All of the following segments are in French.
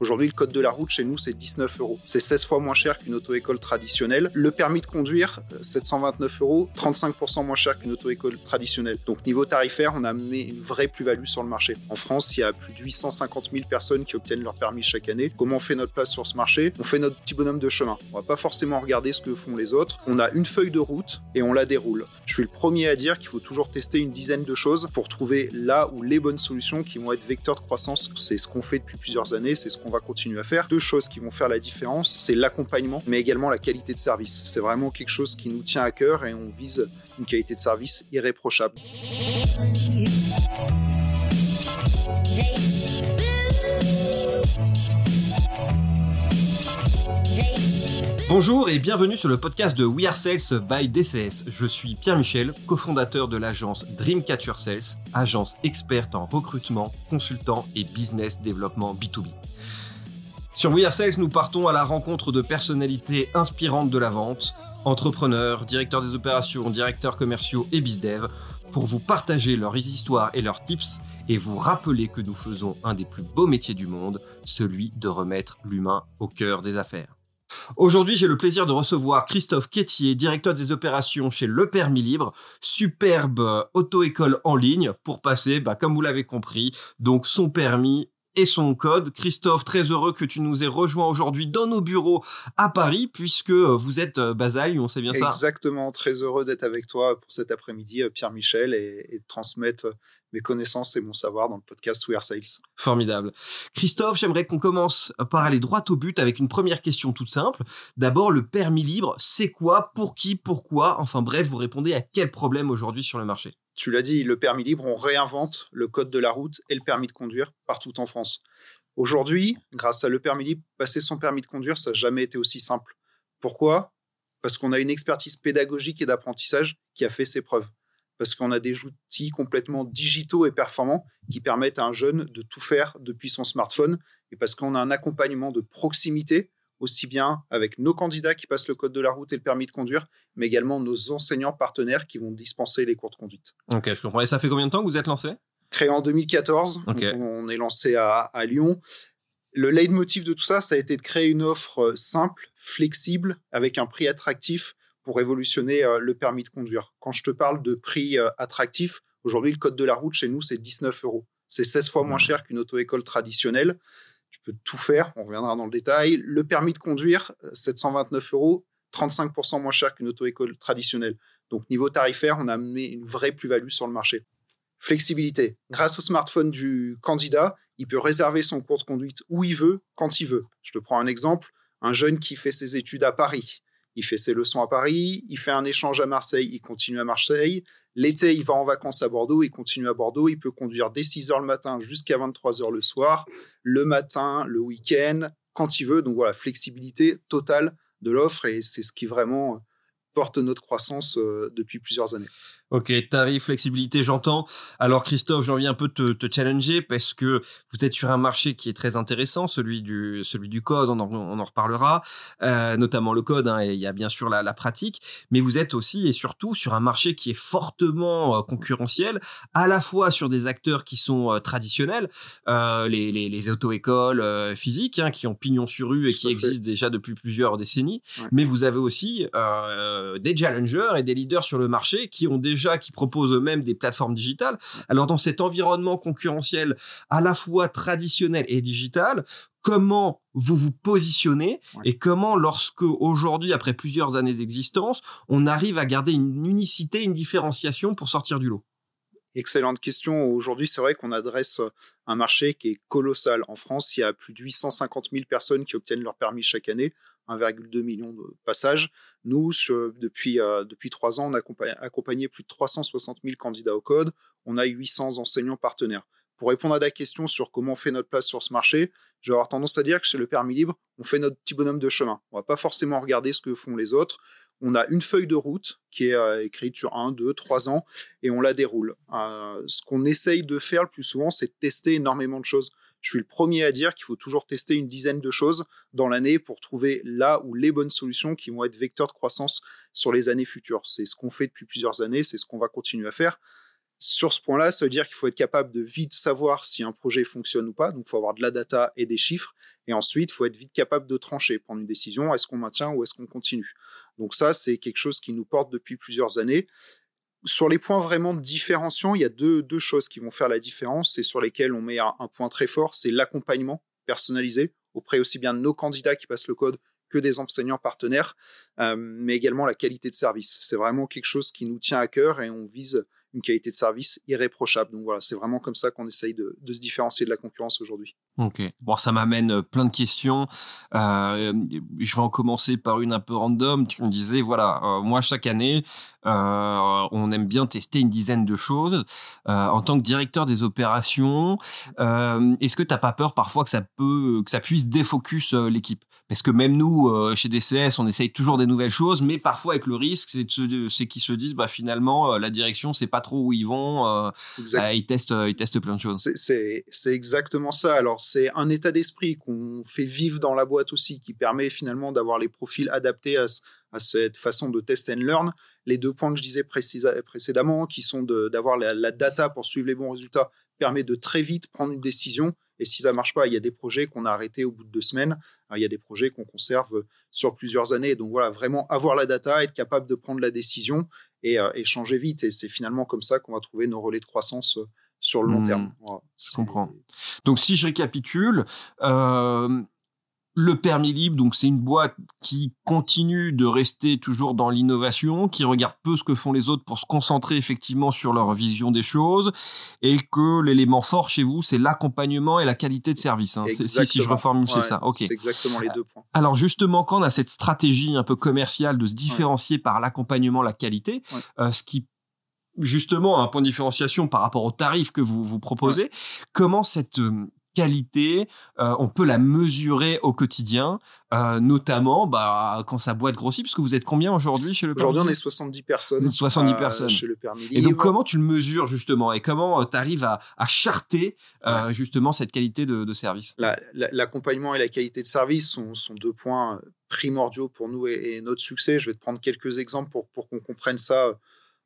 Aujourd'hui, le code de la route chez nous, c'est 19 euros. C'est 16 fois moins cher qu'une auto-école traditionnelle. Le permis de conduire, 729 euros, 35% moins cher qu'une auto-école traditionnelle. Donc, niveau tarifaire, on a une vraie plus-value sur le marché. En France, il y a plus de 850 000 personnes qui obtiennent leur permis chaque année. Comment on fait notre place sur ce marché? On fait notre petit bonhomme de chemin. On va pas forcément regarder ce que font les autres. On a une feuille de route et on la déroule. Je suis le premier à dire qu'il faut toujours tester une dizaine de choses pour trouver là où les bonnes solutions qui vont être vecteurs de croissance. C'est ce qu'on fait depuis plusieurs années, c'est ce qu'on va continuer à faire. Deux choses qui vont faire la différence, c'est l'accompagnement, mais également la qualité de service. C'est vraiment quelque chose qui nous tient à cœur et on vise une qualité de service irréprochable. Bonjour et bienvenue sur le podcast de We Are Sales by DCS. Je suis Pierre Michel, cofondateur de l'agence Dreamcatcher Sales, agence experte en recrutement, consultant et business développement B2B. Sur We Are Sales, nous partons à la rencontre de personnalités inspirantes de la vente, entrepreneurs, directeurs des opérations, directeurs commerciaux et bizdev, pour vous partager leurs histoires et leurs tips et vous rappeler que nous faisons un des plus beaux métiers du monde, celui de remettre l'humain au cœur des affaires. Aujourd'hui, j'ai le plaisir de recevoir Christophe Quétier, directeur des opérations chez Le Permis Libre, superbe auto-école en ligne pour passer, bah, comme vous l'avez compris, donc son permis et son code. Christophe, très heureux que tu nous aies rejoint aujourd'hui dans nos bureaux à Paris, puisque euh, vous êtes euh, Basailles, on sait bien ça. Exactement, très heureux d'être avec toi pour cet après-midi, euh, Pierre-Michel, et, de transmettre mes connaissances et mon savoir dans le podcast We Are Sales. Formidable. Christophe, j'aimerais qu'on commence par aller droit au but avec une première question toute simple. D'abord, le permis libre, c'est quoi? Pour qui? Pourquoi? Enfin bref, vous répondez à quel problème aujourd'hui sur le marché? Tu l'as dit, le permis libre, on réinvente le code de la route et le permis de conduire partout en France. Aujourd'hui, grâce à le permis libre, passer son permis de conduire, ça n'a jamais été aussi simple. Pourquoi? Parce qu'on a une expertise pédagogique et d'apprentissage qui a fait ses preuves. Parce qu'on a des outils complètement digitaux et performants qui permettent à un jeune de tout faire depuis son smartphone. Et parce qu'on a un accompagnement de proximité aussi bien avec nos candidats qui passent le code de la route et le permis de conduire, mais également nos enseignants partenaires qui vont dispenser les cours de conduite. Ok, je comprends. Et ça fait combien de temps que vous êtes lancé? Créé en 2014, on est lancé à, Lyon. Le leitmotiv de tout ça, ça a été de créer une offre euh, simple, flexible, avec un prix attractif pour révolutionner euh, le permis de conduire. Quand je te parle de prix euh, attractif, aujourd'hui, le code de la route chez nous, c'est 19 euros. C'est 16 fois moins cher qu'une auto-école traditionnelle peux tout faire, on reviendra dans le détail. Le permis de conduire, 729 euh, euros, 35% moins cher qu'une auto-école traditionnelle. Donc niveau tarifaire, on a amené une vraie plus-value sur le marché. Flexibilité. Grâce au smartphone du candidat, il peut réserver son cours de conduite où il veut, quand il veut. Je te prends un exemple. Un jeune qui fait ses études à Paris, il fait ses leçons à Paris, il fait un échange à Marseille, il continue à Marseille. L'été, il va en vacances à Bordeaux, il continue à Bordeaux, il peut conduire dès 6 heures le matin jusqu'à 23 heures le soir, le matin, le week-end, quand il veut. Donc voilà, flexibilité totale de l'offre et c'est ce qui vraiment porte notre croissance euh, depuis plusieurs années. Ok, tarif, flexibilité, j'entends. Alors Christophe, j'ai envie un peu de te, challenger parce que vous êtes sur un marché qui est très intéressant, celui du, celui du code, on en, reparlera, euh, notamment le code, hein, et il y a bien sûr la, pratique, mais vous êtes aussi et surtout sur un marché qui est fortement euh, concurrentiel, à la fois sur des acteurs qui sont euh, traditionnels, les, les, auto-écoles physiques, hein, qui ont pignon sur rue et qui existent déjà depuis plusieurs décennies, mais vous avez aussi des challengers et des leaders sur le marché qui ont déjà qui proposent eux-mêmes des plateformes digitales. Alors dans cet environnement concurrentiel à la fois traditionnel et digital, comment vous vous positionnez et comment lorsque aujourd'hui, après plusieurs années d'existence, on arrive à garder une unicité, une différenciation pour sortir du lot? Excellente question. Aujourd'hui, c'est vrai qu'on adresse un marché qui est colossal. En France, il y a plus de 850 000 personnes qui obtiennent leur permis chaque année. 1,2 million de passages. Nous, depuis, euh, depuis trois ans, on a accompagné, plus de 360 000 candidats au code. On a 800 enseignants partenaires. Pour répondre à ta question sur comment on fait notre place sur ce marché, je vais avoir tendance à dire que chez le permis libre, on fait notre petit bonhomme de chemin. On va pas forcément regarder ce que font les autres. On a une feuille de route qui est euh, écrite sur 1, 2, 3 ans et on la déroule. Euh, ce qu'on essaye de faire le plus souvent, c'est de tester énormément de choses je suis le premier à dire qu'il faut toujours tester une dizaine de choses dans l'année pour trouver là où les bonnes solutions qui vont être vecteurs de croissance sur les années futures. C'est ce qu'on fait depuis plusieurs années, c'est ce qu'on va continuer à faire. Sur ce point-là, ça veut dire qu'il faut être capable de vite savoir si un projet fonctionne ou pas. Donc, il faut avoir de la data et des chiffres. Et ensuite, il faut être vite capable de trancher, prendre une décision. Est-ce qu'on maintient ou est-ce qu'on continue Donc ça, c'est quelque chose qui nous porte depuis plusieurs années. Sur les points vraiment différenciants, il y a deux, choses qui vont faire la différence et sur lesquelles on met un, point très fort, c'est l'accompagnement personnalisé auprès aussi bien de nos candidats qui passent le code que des enseignants partenaires, euh, mais également la qualité de service. C'est vraiment quelque chose qui nous tient à cœur et on vise une qualité de service irréprochable. Donc voilà, c'est vraiment comme ça qu'on essaye de, se différencier de la concurrence aujourd'hui. Ok. Bon, ça m'amène euh, plein de questions. Euh, je vais en commencer par une un peu random. Tu me disais, voilà, euh, moi chaque année, on aime bien tester une dizaine de choses. en tant que directeur des opérations, est-ce que tu n'as pas peur parfois que ça peut, que ça puisse défocus l'équipe? Parce que même nous, chez DCS, on essaye toujours des nouvelles choses, mais parfois avec le risque, c'est qu'ils se disent, bah finalement, la direction, c'est pas trop où ils vont. ils testent, ils testent plein de choses. C'est exactement ça. Alors c'est un état d'esprit qu'on fait vivre dans la boîte aussi, qui permet finalement d'avoir les profils adaptés à, cette façon de test and learn. Les deux points que je disais précédemment, qui sont d'avoir la, data pour suivre les bons résultats, permet de très vite prendre une décision. Et si ça marche pas, il y a des projets qu'on a arrêtés au bout de deux semaines. Il y a des projets qu'on conserve sur plusieurs années. Donc voilà, vraiment avoir la data, être capable de prendre la décision et, euh, et changer vite. Et c'est finalement comme ça qu'on va trouver nos relais de croissance euh, sur le long hmm. terme. je comprends. Donc si je récapitule, euh, le permis libre, donc c'est une boîte qui continue de rester toujours dans l'innovation, qui regarde peu ce que font les autres pour se concentrer effectivement sur leur vision des choses, et que l'élément fort chez vous, c'est l'accompagnement et la qualité de service. Hein. Si, si, je reformule, c'est ça. C'est exactement les deux points. Alors justement, quand on a cette stratégie un peu commerciale de se différencier par l'accompagnement, la qualité, euh, ce qui justement un point de différenciation par rapport au tarif que vous vous proposez. Comment cette euh, qualité, euh, on peut la mesurer au quotidien, euh, notamment bah, quand sa boîte grossit, parce que vous êtes combien aujourd'hui chez le Aujourd'hui, on est 70 personnes. 70 personnes. Chez le permis Et donc, comment tu le mesures justement Et comment tu arrives à, à charter justement cette qualité de, service? L'accompagnement et la qualité de service sont, sont, deux points primordiaux pour nous et, et, notre succès. Je vais te prendre quelques exemples pour, pour qu'on comprenne ça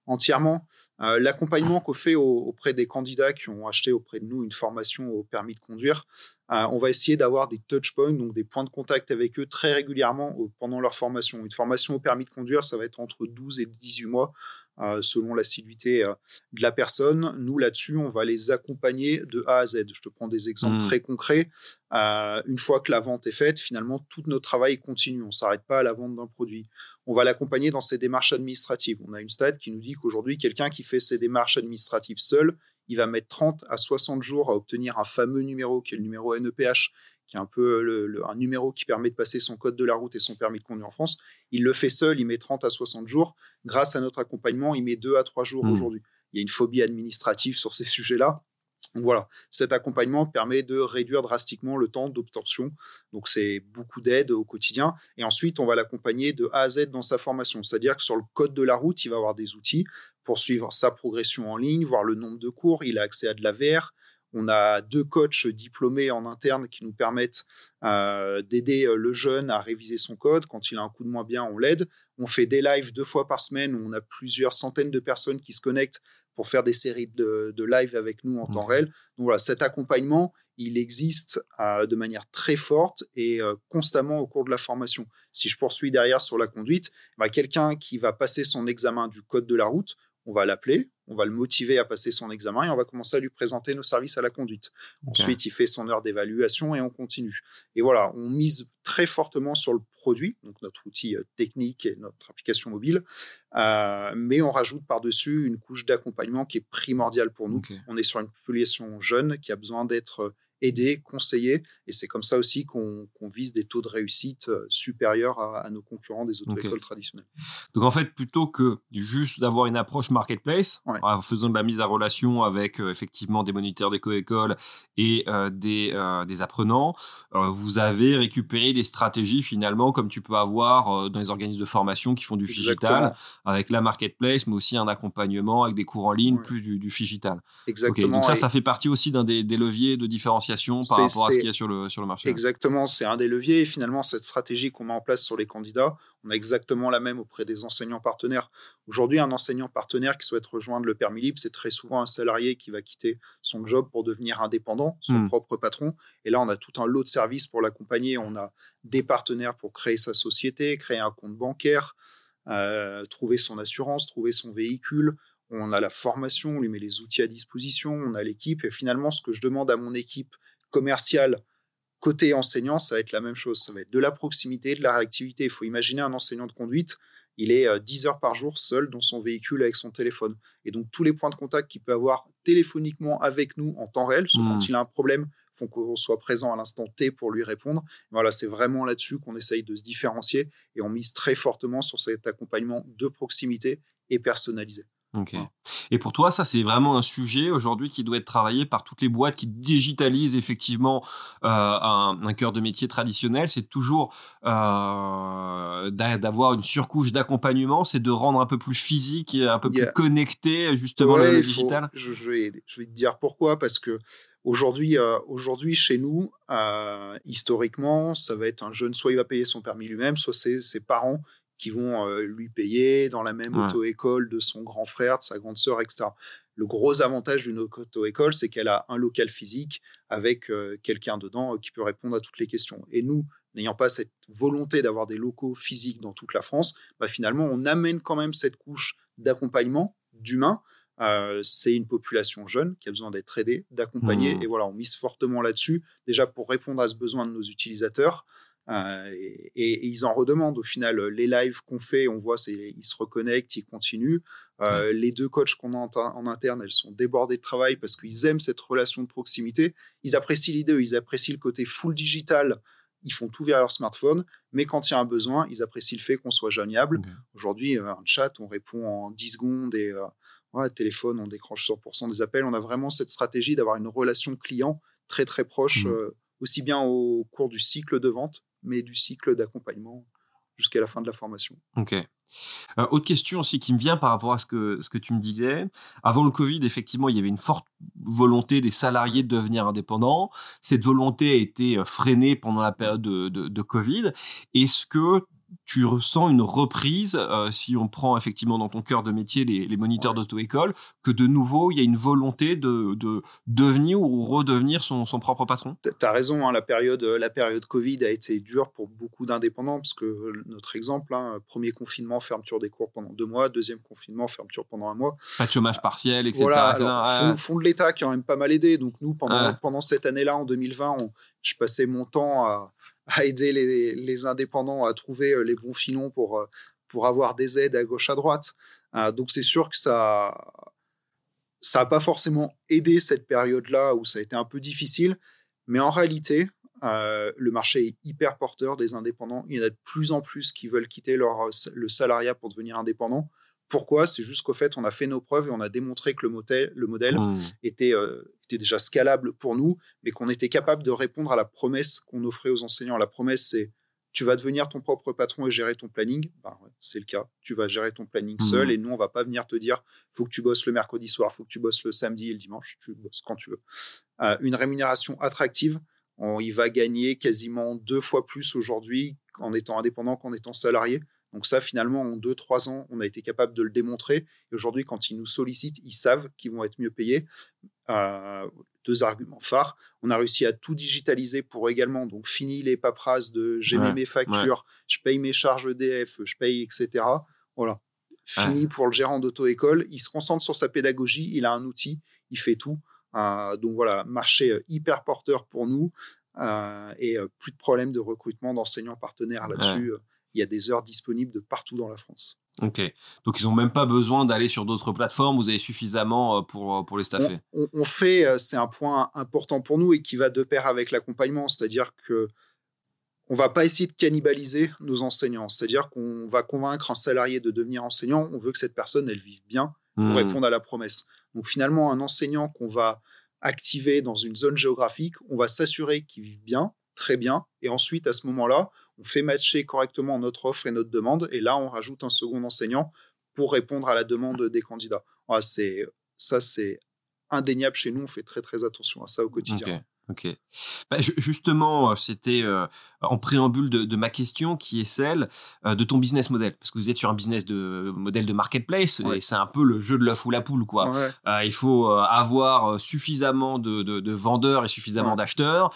entièrement. Euh, l'accompagnement qu'on fait auprès des candidats qui ont acheté auprès de nous une formation au permis de conduire, euh, on va essayer d'avoir des touch points, donc des points de contact avec eux très régulièrement pendant leur formation. Une formation au permis de conduire, ça va être entre 12 et 18 mois. Euh, selon l'assiduité de la personne. Nous, là-dessus, on va les accompagner de A à Z. Je te prends des exemples mmh. très concrets. une fois que la vente est faite, finalement, tout notre travail continue. On ne s'arrête pas à la vente d'un produit on va l'accompagner dans ses démarches administratives. On a une stade qui nous dit qu'aujourd'hui, quelqu'un qui fait ses démarches administratives seul, il va mettre 30 à 60 jours à obtenir un fameux numéro qui est le numéro NEPH, qui est un peu un numéro qui permet de passer son code de la route et son permis de conduire en France. Il le fait seul, il met 30 à 60 jours. Grâce à notre accompagnement, il met 2 à 3 jours mmh. aujourd'hui. Il y a une phobie administrative sur ces sujets-là. Donc voilà, cet accompagnement permet de réduire drastiquement le temps d'obtention. Donc c'est beaucoup d'aide au quotidien. Et ensuite, on va l'accompagner de A à Z dans sa formation. C'est-à-dire que sur le code de la route, il va avoir des outils pour suivre sa progression en ligne, voir le nombre de cours. Il a accès à de la VR. On a deux coachs diplômés en interne qui nous permettent euh, d'aider euh, le jeune à réviser son code. Quand il a un coup de moins bien, on l'aide. On fait des lives deux fois par semaine où on a plusieurs centaines de personnes qui se connectent pour faire des séries de, live avec nous en temps réel. Donc voilà, cet accompagnement, il existe euh, de manière très forte et euh, constamment au cours de la formation. Si je poursuis derrière sur la conduite, bah, quelqu'un qui va passer son examen du code de la route, on va l'appeler, on va le motiver à passer son examen et on va commencer à lui présenter nos services à la conduite. Ensuite, il fait son heure d'évaluation et on continue. Et voilà, on mise très fortement sur le produit, donc notre outil euh, technique et notre application mobile, euh, mais on rajoute par-dessus une couche d'accompagnement qui est primordiale pour nous. On est sur une population jeune qui a besoin d'être aider, conseiller. Et c'est comme ça aussi qu'on vise des taux de réussite euh, supérieurs à, nos concurrents des autres écoles traditionnelles. Donc en fait, plutôt que juste d'avoir une approche marketplace, en faisant de la mise à relation avec euh, effectivement des moniteurs d'éco-école et euh, des, des apprenants, vous avez récupéré des stratégies finalement comme tu peux avoir dans les organismes de formation qui font du digital, avec la marketplace, mais aussi un accompagnement avec des cours en ligne, plus du, du digital. Exactement. Donc ça, ça fait partie aussi d'un des, des leviers de différenciation différenciation par rapport à ce qu'il y a sur le, sur le marché. Exactement, c'est un des leviers. Et finalement, cette stratégie qu'on met en place sur les candidats, on a exactement la même auprès des enseignants partenaires. Aujourd'hui, un enseignant partenaire qui souhaite rejoindre le permis libre, c'est très souvent un salarié qui va quitter son job pour devenir indépendant, son hmm. propre patron. Et là, on a tout un lot de services pour l'accompagner. On a des partenaires pour créer sa société, créer un compte bancaire, euh, trouver son assurance, trouver son véhicule. On a la formation, on lui met les outils à disposition, on a l'équipe. Et finalement, ce que je demande à mon équipe commerciale côté enseignant, ça va être la même chose. Ça va être de la proximité, de la réactivité. Il faut imaginer un enseignant de conduite il est 10 euh, heures par jour seul dans son véhicule avec son téléphone. Et donc, tous les points de contact qu'il peut avoir téléphoniquement avec nous en temps réel, quand mmh. il a un problème, font qu'on soit présent à l'instant T pour lui répondre. Voilà, c'est vraiment là-dessus qu'on essaye de se différencier et on mise très fortement sur cet accompagnement de proximité et personnalisé. Ok. Et pour toi, ça, c'est vraiment un sujet aujourd'hui qui doit être travaillé par toutes les boîtes qui digitalisent effectivement euh, un, cœur de métier traditionnel. C'est toujours euh, d'avoir une surcouche d'accompagnement, c'est de rendre un peu plus physique et un peu plus connecté justement le, digital. je, vais, je vais te dire pourquoi, parce que Aujourd'hui, euh, aujourd'hui, chez nous, historiquement, ça va être un jeune, soit il va payer son permis lui-même, soit c'est ses parents qui vont euh, lui payer dans la même auto-école de son grand frère, de sa grande sœur, etc. Le gros avantage d'une auto-école, c'est qu'elle a un local physique avec euh, quelqu'un dedans euh, qui peut répondre à toutes les questions. Et nous, n'ayant pas cette volonté d'avoir des locaux physiques dans toute la France, bah, finalement, on amène quand même cette couche d'accompagnement, d'humain. c'est une population jeune qui a besoin d'être aidée, d'accompagner. Mmh. Et voilà, on mise fortement là-dessus, déjà pour répondre à ce besoin de nos utilisateurs, euh, et, ils en redemandent au final. Les lives qu'on fait, on voit, ils se reconnectent, ils continuent. Euh, les deux coachs qu'on a en, interne, elles sont débordées de travail parce qu'ils aiment cette relation de proximité. Ils apprécient l'idée, ils apprécient le côté full digital. Ils font tout via leur smartphone, mais quand il y a un besoin, ils apprécient le fait qu'on soit joignable. Aujourd'hui, euh, un chat, on répond en 10 secondes et ouais, téléphone, on décroche 100% des appels. On a vraiment cette stratégie d'avoir une relation client très très proche, mmh. aussi bien au cours du cycle de vente mais du cycle d'accompagnement jusqu'à la fin de la formation. Ok. Euh, autre question aussi qui me vient par rapport à ce que, ce que tu me disais. Avant le Covid, effectivement, il y avait une forte volonté des salariés de devenir indépendants. Cette volonté a été euh, freinée pendant la période de, de, de Covid. Est-ce que tu ressens une reprise, euh, si on prend effectivement dans ton cœur de métier les, moniteurs d'auto-école, que de nouveau, il y a une volonté de, devenir ou redevenir son, propre patron? Tu as raison, hein, la, période, euh, la période Covid a été dure pour beaucoup d'indépendants, parce que notre exemple, hein, premier confinement, fermeture des cours pendant deux mois, deuxième confinement, fermeture pendant un mois. Pas de chômage partiel, etc. Voilà, fonds, de l'État qui ont même pas mal aidé. Donc nous, pendant, pendant cette année-là, en 2020, je passais mon temps à à aider les, indépendants à trouver euh, les bons filons pour, euh, pour avoir des aides à gauche à droite. Euh, donc c'est sûr que ça ça n'a pas forcément aidé cette période-là où ça a été un peu difficile, mais en réalité, le marché est hyper porteur des indépendants. Il y en a de plus en plus qui veulent quitter leur, le salariat pour devenir indépendant. Pourquoi? C'est juste qu'au fait, on a fait nos preuves et on a démontré que le modèle, le modèle mmh. était, euh, était déjà scalable pour nous, mais qu'on était capable de répondre à la promesse qu'on offrait aux enseignants. La promesse, c'est tu vas devenir ton propre patron et gérer ton planning. Ben, c'est le cas. Tu vas gérer ton planning seul mmh. et nous, on va pas venir te dire faut que tu bosses le mercredi soir, faut que tu bosses le samedi et le dimanche. Tu bosses quand tu veux. Euh, une rémunération attractive. On y va gagner quasiment deux fois plus aujourd'hui en étant indépendant qu'en étant salarié. Donc ça, finalement, en deux, trois ans, on a été capable de le démontrer. Et aujourd'hui, quand ils nous sollicitent, ils savent qu'ils vont être mieux payés. Euh, deux arguments phares. On a réussi à tout digitaliser pour également, donc fini les paperasses de j'ai mes factures, je paye mes charges EDF, je paye, etc. Voilà. Fini pour le gérant d'auto-école. Il se concentre sur sa pédagogie, il a un outil, il fait tout. Euh, donc voilà, marché euh, hyper porteur pour nous et plus de problèmes de recrutement d'enseignants partenaires là-dessus il y a des heures disponibles de partout dans la France. Ok. Donc, ils n'ont même pas besoin d'aller sur d'autres plateformes. Vous avez suffisamment euh, pour, euh, pour les staffer. On, fait, euh, c'est un point important pour nous et qui va de pair avec l'accompagnement. C'est-à-dire que on va pas essayer de cannibaliser nos enseignants. C'est-à-dire qu'on va convaincre un salarié de devenir enseignant. On veut que cette personne, elle vive bien pour mmh. répondre à la promesse. Donc, finalement, un enseignant qu'on va activer dans une zone géographique, on va s'assurer qu'il vive bien, très bien. Et ensuite, à ce moment-là, on fait matcher correctement notre offre et notre demande. Et là, on rajoute un second enseignant pour répondre à la demande des candidats. c'est, ça, c'est indéniable chez nous. On fait très, très attention à ça au quotidien. Ok. Bah, justement, euh, c'était euh, en préambule de, ma question qui est celle euh, de ton business model. Parce que vous êtes sur un business de modèle de marketplace et c'est un peu le jeu de l'œuf ou la poule. Quoi. il faut avoir suffisamment de, vendeurs et suffisamment d'acheteurs,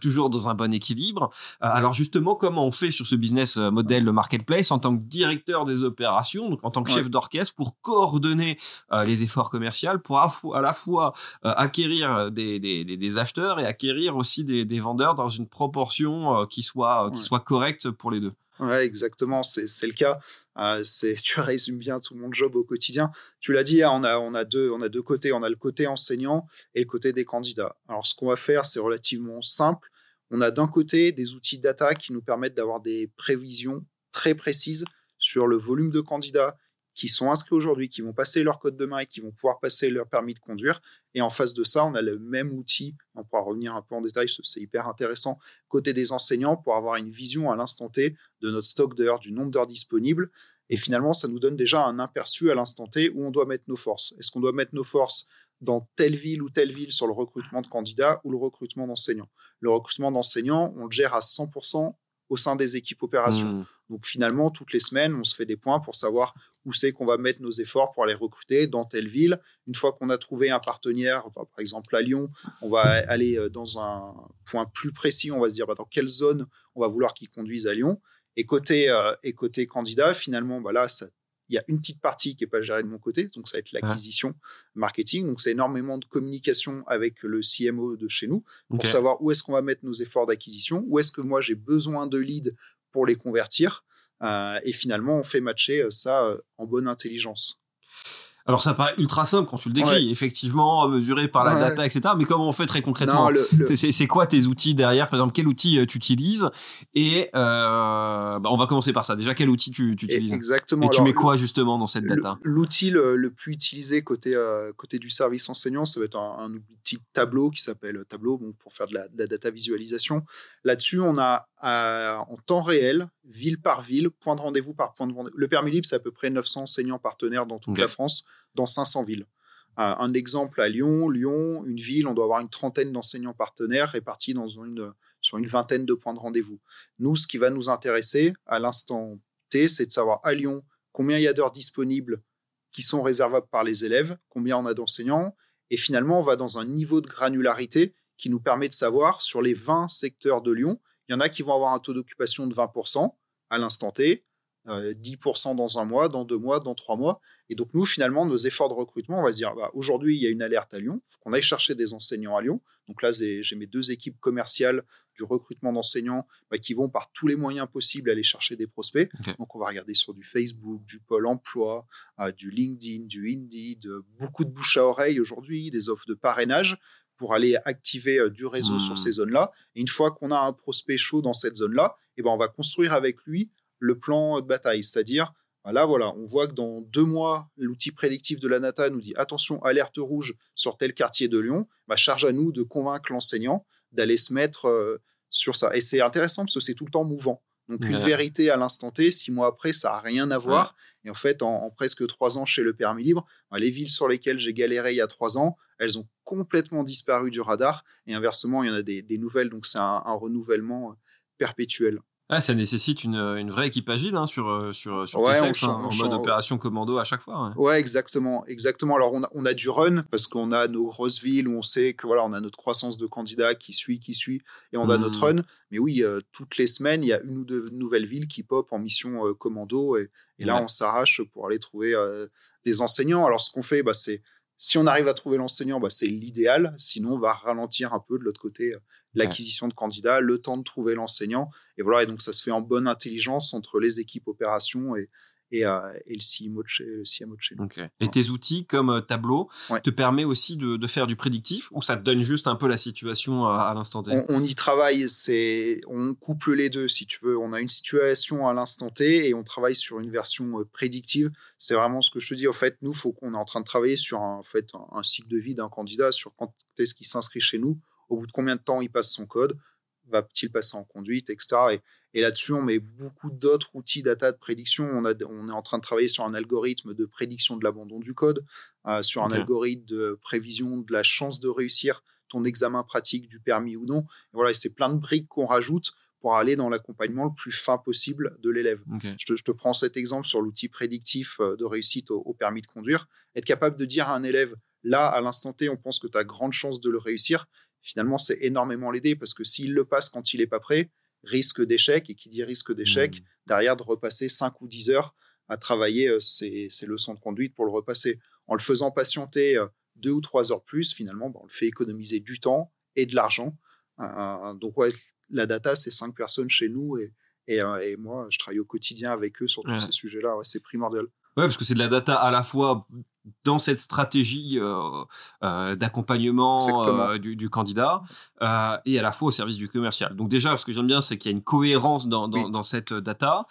toujours dans un bon équilibre. alors justement, comment on fait sur ce business model de marketplace en tant que directeur des opérations, donc en tant que chef d'orchestre, pour coordonner les efforts commerciaux, pour à, la fois acquérir des, des acheteurs et acquérir aussi des, vendeurs dans une proportion euh, qui soit, euh, qui soit correcte pour les deux. Ouais, exactement, c'est le cas. Euh, c'est tu résumes bien tout mon job au quotidien. Tu l'as dit, hein, on, a, on, a deux, on a deux côtés. On a le côté enseignant et le côté des candidats. Alors, ce qu'on va faire, c'est relativement simple. On a d'un côté des outils data qui nous permettent d'avoir des prévisions très précises sur le volume de candidats qui sont inscrits aujourd'hui, qui vont passer leur code de main et qui vont pouvoir passer leur permis de conduire. Et en face de ça, on a le même outil, on pourra revenir un peu en détail, c'est hyper intéressant, côté des enseignants, pour avoir une vision à l'instant T de notre stock d'heures, du nombre d'heures disponibles. Et finalement, ça nous donne déjà un aperçu à l'instant T où on doit mettre nos forces. Est-ce qu'on doit mettre nos forces dans telle ville ou telle ville sur le recrutement de candidats ou le recrutement d'enseignants? Le recrutement d'enseignants, on le gère à 100% au sein des équipes opérations. Mmh. Donc finalement, toutes les semaines, on se fait des points pour savoir où c'est qu'on va mettre nos efforts pour aller recruter dans telle ville. Une fois qu'on a trouvé un partenaire, par exemple à Lyon, on va aller euh, dans un point plus précis, on va se dire bah, dans quelle zone on va vouloir qu'ils conduisent à Lyon. Et côté, euh, et côté candidat, finalement, bah là, ça il y a une petite partie qui n'est pas gérée de mon côté, donc ça va être l'acquisition marketing. Donc c'est énormément de communication avec le CMO de chez nous pour savoir où est-ce qu'on va mettre nos efforts d'acquisition, où est-ce que moi j'ai besoin de leads pour les convertir. Euh, et finalement, on fait matcher euh, ça euh, en bonne intelligence. Alors ça paraît ultra simple quand tu le décris, effectivement mesuré par la data, etc. Mais comment on fait très concrètement C'est quoi tes outils derrière? Par exemple, quel outil euh, tu utilises? Et euh, bah, on va commencer par ça. Déjà, quel outil tu, utilises? Exactement. Et tu mets quoi justement dans cette data? L'outil le, plus utilisé côté euh, côté du service enseignant, ça va être un, outil tableau qui s'appelle Tableau, pour faire de la, de la data visualisation. Là-dessus, on a en temps réel, ville par ville, point de rendez-vous par point de rendez-vous. Le permis libre, c'est à peu près 900 enseignants partenaires dans toute la France, dans 500 villes. un exemple à Lyon, Lyon, une ville, on doit avoir une trentaine d'enseignants partenaires répartis dans une, sur une vingtaine de points de rendez-vous. Nous, ce qui va nous intéresser à l'instant T, c'est de savoir à Lyon combien il y a d'heures disponibles qui sont réservables par les élèves, combien on a d'enseignants, et finalement, on va dans un niveau de granularité qui nous permet de savoir sur les 20 secteurs de Lyon, il y en a qui vont avoir un taux d'occupation de 20% à l'instant T, 10% euh, dans un mois, dans deux mois, dans trois mois. Et donc, nous, finalement, nos efforts de recrutement, on va se dire, bah, aujourd'hui, il y a une alerte à Lyon, il faut qu'on aille chercher des enseignants à Lyon. Donc là, j'ai mes deux équipes commerciales du recrutement d'enseignants bah, qui vont par tous les moyens possibles aller chercher des prospects. Donc, on va regarder sur du Facebook, du Pôle emploi, euh, du LinkedIn, du Indeed, beaucoup de bouche à oreille aujourd'hui, des offres de parrainage pour aller activer euh, du réseau sur mmh. ces zones-là. Et une fois qu'on a un prospect chaud dans cette zone-là, eh ben, on va construire avec lui le plan de bataille. C'est-à-dire, bah là, voilà, on voit que dans deux mois, l'outil prédictif de la NATA nous dit attention, alerte rouge sur tel quartier de Lyon. Bah, charge à nous de convaincre l'enseignant d'aller se mettre euh, sur ça. Et c'est intéressant parce que c'est tout le temps mouvant. Donc une vérité à l'instant T, six mois après, ça n'a rien à voir. Et en fait, en, presque trois ans chez le permis libre, bah, les villes sur lesquelles j'ai galéré il y a trois ans, elles ont complètement disparu du radar. Et inversement, il y en a des, nouvelles. Donc c'est un, renouvellement euh, perpétuel. Ah, ça nécessite une, une, vraie équipe agile hein, sur, euh, sur, sur ouais, hein, en mode opération commando à chaque fois. Ouais, exactement, exactement. Alors on a, on a du run parce qu'on a nos grosses villes où on sait que voilà, on a notre croissance de candidats qui suit, qui suit, et on a notre mmh. run. Mais oui, euh, toutes les semaines, il y a une ou deux nouvelles villes qui pop en mission commando, et, et là on s'arrache pour aller trouver des enseignants. Alors ce qu'on fait, bah, c'est si on arrive à trouver l'enseignant, bah, c'est l'idéal. Sinon, on va ralentir un peu de l'autre côté euh, l'acquisition de candidats, le temps de trouver l'enseignant. Et voilà, et donc ça se fait en bonne intelligence entre les équipes opérations et, et, euh, et le CMO de chez, Et tes outils comme euh, Tableau te permet aussi de, de, faire du prédictif ou ça te donne juste un peu la situation à, l'instant T? On, y travaille, c'est on couple les deux si tu veux. On a une situation à l'instant T et on travaille sur une version euh, prédictive. C'est vraiment ce que je te dis. En fait, nous, faut qu'on est en train de travailler sur un, en fait, un, cycle de vie d'un candidat, sur quand est-ce qu'il s'inscrit chez nous, au bout de combien de temps il passe son code, va-t-il passer en conduite, etc. Et, et là-dessus, on met beaucoup d'autres outils data de prédiction. On, a, on, est en train de travailler sur un algorithme de prédiction de l'abandon du code, euh, sur un algorithme de prévision de la chance de réussir ton examen pratique du permis ou non. voilà, c'est plein de briques qu'on rajoute pour aller dans l'accompagnement le plus fin possible de l'élève. Je, te, prends cet exemple sur l'outil prédictif euh, de réussite au, permis de conduire. Être capable de dire à un élève, là, à l'instant T, on pense que tu as grande chance de le réussir, finalement, c'est énormément l'aider parce que s'il le passe quand il n'est pas prêt, risque d'échec, et qui dit risque d'échec, mmh. derrière de repasser 5 ou 10 heures à travailler euh, ses, leçons de conduite pour le repasser. En le faisant patienter euh, deux ou trois heures plus, finalement, bah, on le fait économiser du temps et de l'argent. donc, ouais, la data, c'est cinq personnes chez nous et, euh, et, moi, je travaille au quotidien avec eux sur tous ces sujets-là. c'est primordial. Ouais, parce que c'est de la data à la fois dans cette stratégie euh, euh, d'accompagnement du, candidat et à la fois au service du commercial. Donc déjà, ce que j'aime bien, c'est qu'il y a une cohérence dans, dans cette data.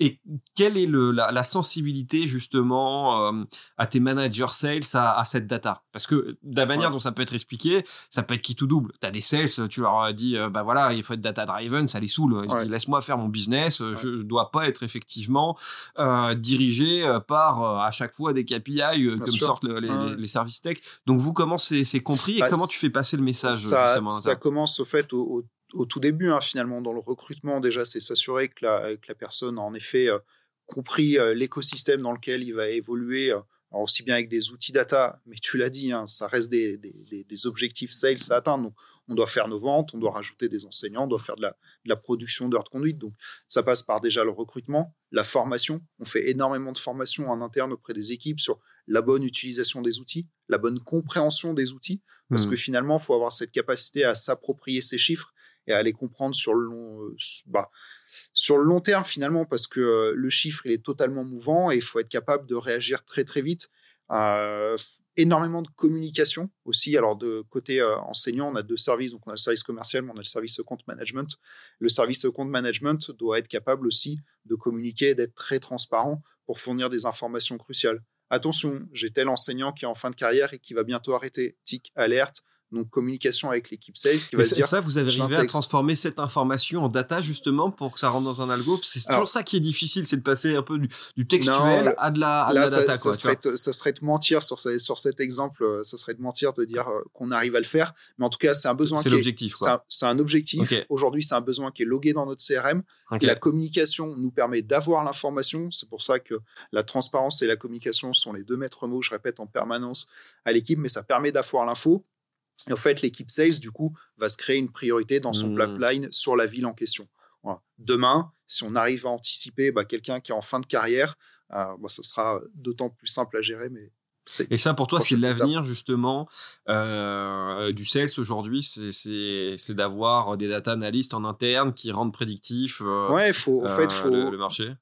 Et quelle est le, la, sensibilité justement euh, à tes managers sales à, cette data? Parce que de la manière dont ça peut être expliqué, ça peut être qui tout double. Tu as des sales, tu leur dis, euh, bah voilà, il faut être data driven, ça les saoule. Laisse-moi faire mon business, je ne dois pas être effectivement euh, dirigé par à chaque fois des KPI comme sortent les, services tech. Donc vous, comment c'est compris et bah, comment tu fais passer le message ça, ça? commence au fait au au tout début, hein, finalement, dans le recrutement, déjà, c'est s'assurer que la, que la, personne a en effet euh, compris euh, l'écosystème dans lequel il va évoluer, euh, aussi bien avec des outils data, mais tu l'as dit, hein, ça reste des, des, des, objectifs sales à atteindre. Donc, on doit faire nos ventes, on doit rajouter des enseignants, on doit faire de la, de la production d'heures de conduite. Donc, ça passe par déjà le recrutement, la formation. On fait énormément de formation en interne auprès des équipes sur la bonne utilisation des outils, la bonne compréhension des outils, parce mmh. que finalement, il faut avoir cette capacité à s'approprier ces chiffres et à les comprendre sur le long, euh, bah, sur le long terme finalement, parce que euh, le chiffre il est totalement mouvant et il faut être capable de réagir très très vite. Euh, énormément de communication aussi. Alors de côté enseignant, on a deux services, donc on a le service commercial, mais on a le service compte management. Le service compte management doit être capable aussi de communiquer, d'être très transparent pour fournir des informations cruciales. Attention, j'ai tel enseignant qui est en fin de carrière et qui va bientôt arrêter. Tic, alerte, donc communication avec l'équipe sales qui va se dire ça vous avez arrivé à transformer cette information en data justement pour que ça rentre dans un algo? C'est toujours ça qui est difficile c'est de passer un peu du, textuel à de la, data ça, serait ça serait de mentir sur, sur cet exemple euh, ça serait de mentir de dire euh, qu'on arrive à le faire. Mais en tout cas c'est un besoin c'est l'objectif c'est un, objectif. Aujourd'hui c'est un besoin qui est logué dans notre CRM la communication nous permet d'avoir l'information. C'est pour ça que la transparence et la communication sont les deux maîtres mots je répète en permanence à l'équipe. Mais ça permet d'avoir l'info et en fait, l'équipe sales, du coup, va se créer une priorité dans son mmh. pipeline sur la ville en question. Demain, si on arrive à anticiper bah, quelqu'un qui est en fin de carrière, euh, bah, ça sera d'autant plus simple à gérer. Mais et ça, pour toi, c'est l'avenir justement euh, du sales aujourd'hui, c'est d'avoir des data analystes en interne qui rendent prédictif euh, ouais, faut, en fait, faut, le, le marché?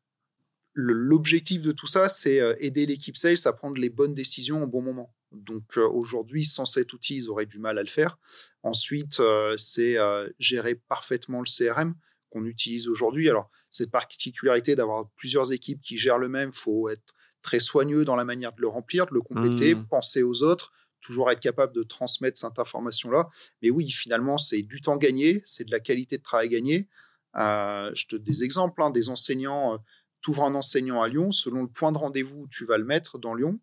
L'objectif de tout ça, c'est aider l'équipe sales à prendre les bonnes décisions au bon moment. Donc euh, aujourd'hui, sans cet outil, ils auraient du mal à le faire. Ensuite, euh, c'est euh, gérer parfaitement le CRM qu'on utilise aujourd'hui. Alors, cette particularité d'avoir plusieurs équipes qui gèrent le même, faut être très soigneux dans la manière de le remplir, de le compléter, mmh. penser aux autres, toujours être capable de transmettre cette information-là. Mais oui, finalement, c'est du temps gagné, c'est de la qualité de travail gagné. je te donne des exemples, hein, des enseignants. tu ouvres un enseignant à Lyon, selon le point de rendez-vous où tu vas le mettre dans Lyon,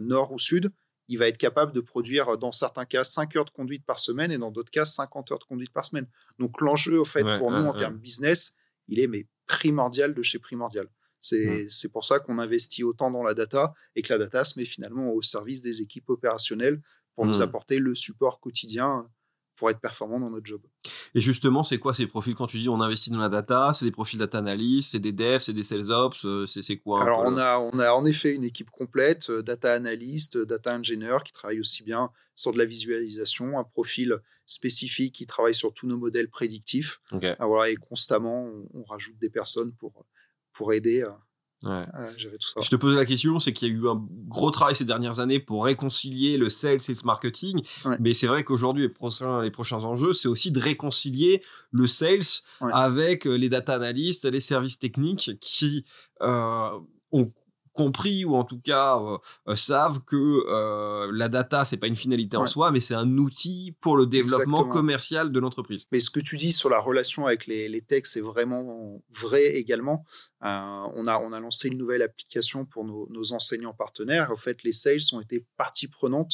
nord ou sud, il va être capable de produire, dans certains cas, 5 heures de conduite par semaine et dans d'autres cas, 50 heures de conduite par semaine. Donc l'enjeu, au fait, pour nous, en termes business, il est mais primordial de chez primordial. C'est pour ça qu'on investit autant dans la data et que la data se met finalement au service des équipes opérationnelles pour nous mmh. apporter le support quotidien pour être performant dans notre job. Et justement, c'est quoi ces profils? Quand tu dis on investit dans la data C'est des profils data analyst, c'est des devs, c'est des sales ops, euh, c'est quoi Alors on a, on a en effet une équipe complète, euh, data analyst, euh, data engineer qui travaille aussi bien sur de la visualisation, un profil spécifique qui travaille sur tous nos modèles prédictifs. Ah, voilà, et constamment, on, on, rajoute des personnes pour, pour aider à, Ouais. tout ça. Je te pose la question, c'est qu'il y a eu un gros travail ces dernières années pour réconcilier le sales et le marketing, mais c'est vrai qu'aujourd'hui les prochains, les prochains enjeux, c'est aussi de réconcilier le sales avec euh, les data analysts, les services techniques qui euh, ont compris ou en tout cas euh, euh, savent que euh, la data c'est pas une finalité en soi mais c'est un outil pour le développement commercial de l'entreprise. Mais ce que tu dis sur la relation avec les, les techs c'est vraiment vrai également. on a on a lancé une nouvelle application pour nos, nos enseignants partenaires. En fait les sales ont été partie prenante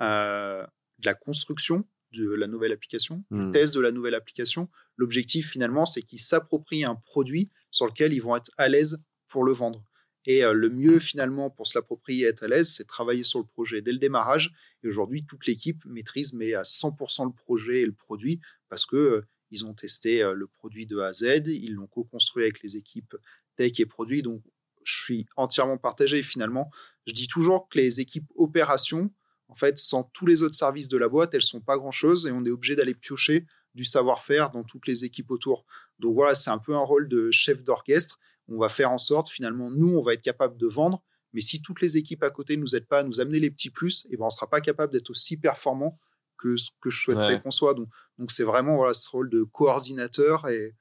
de la construction de la nouvelle application, du Hmm. test de la nouvelle application. L'objectif finalement, c'est qu'ils s'approprient un produit sur lequel ils vont être à l'aise pour le vendre. Et euh, le mieux finalement pour se l'approprier et être à l'aise, c'est travailler sur le projet dès le démarrage. Et aujourd'hui, toute l'équipe maîtrise mais à 100% le projet et le produit parce que euh, ils ont testé euh, le produit de A à Z, ils l'ont co-construit avec les équipes tech et produits. Donc, je suis entièrement partagé. Et finalement, je dis toujours que les équipes opérations, en fait, sans tous les autres services de la boîte, elles sont pas grand-chose et on est obligé d'aller piocher du savoir-faire dans toutes les équipes autour. Donc voilà, c'est un peu un rôle de chef d'orchestre. On va faire en sorte, finalement, nous, on va être capable de vendre, mais si toutes les équipes à côté nous aident pas à nous amener les petits plus, et ben on sera pas capable d'être aussi performant que ce que je souhaiterais Ouais. qu'on soit. Donc, donc c'est vraiment voilà ce rôle de coordinateur et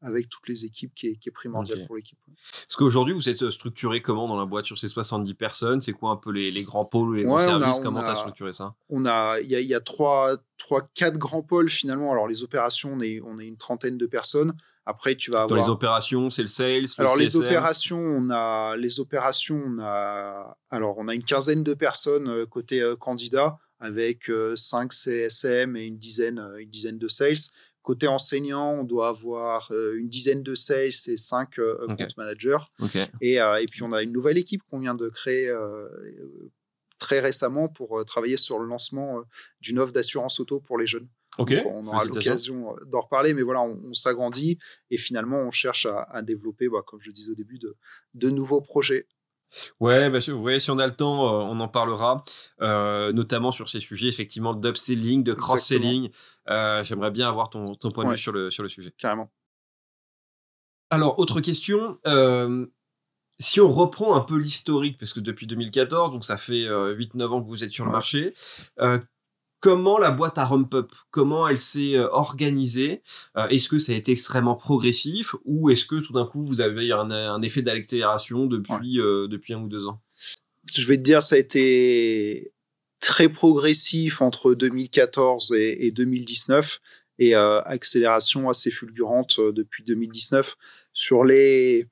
avec toutes les équipes qui est, qui est primordial Ok. pour l'équipe. Parce qu'aujourd'hui, vous êtes structuré comment dans la boîte sur ces 70 personnes? C'est quoi un peu les, les grands pôles, les Ouais, services? Comment tu as structuré ça? On a, il y a, y a trois, trois, quatre grands pôles finalement. Alors les opérations, on est, on est une trentaine de personnes. Après, tu vas Dans avoir. les opérations, c'est le sales, le Alors les opérations, on a les opérations, on a alors on a une quinzaine de personnes euh, côté euh, candidat avec 5 CSM et une dizaine euh, une dizaine de sales. Côté enseignant, on doit avoir euh, une dizaine de sales et 5 Ok. compte managers. Et, euh, et puis on a une nouvelle équipe qu'on vient de créer euh, euh, très récemment pour euh, travailler sur le lancement euh, d'une offre d'assurance auto pour les jeunes. On aura l'occasion euh, d'en reparler, mais voilà, on, on s'agrandit et finalement on cherche à, à développer, bah, comme je le disais au début, de, de nouveaux projets. Ouais, bah, si- ouais, si on a le temps, euh, on en parlera, euh, notamment sur ces sujets, effectivement, d'upselling, de cross-selling. Euh, J'aimerais bien avoir ton, ton point de Ouais. vue sur le, sur le sujet. Carrément. Alors, autre question. si on reprend un peu l'historique, parce que depuis 2014, donc ça fait euh, 8-9 ans que vous êtes sur le marché, comment la boîte a ramp up Comment elle s'est euh, organisée Euh, Est-ce que ça a été extrêmement progressif ou est-ce que tout d'un coup vous avez un, un effet d'accélération depuis, euh, depuis un ou deux ans? Je vais te dire, ça a été très progressif entre 2014 et, et 2019 et accélération assez fulgurante depuis 2019. Sur les,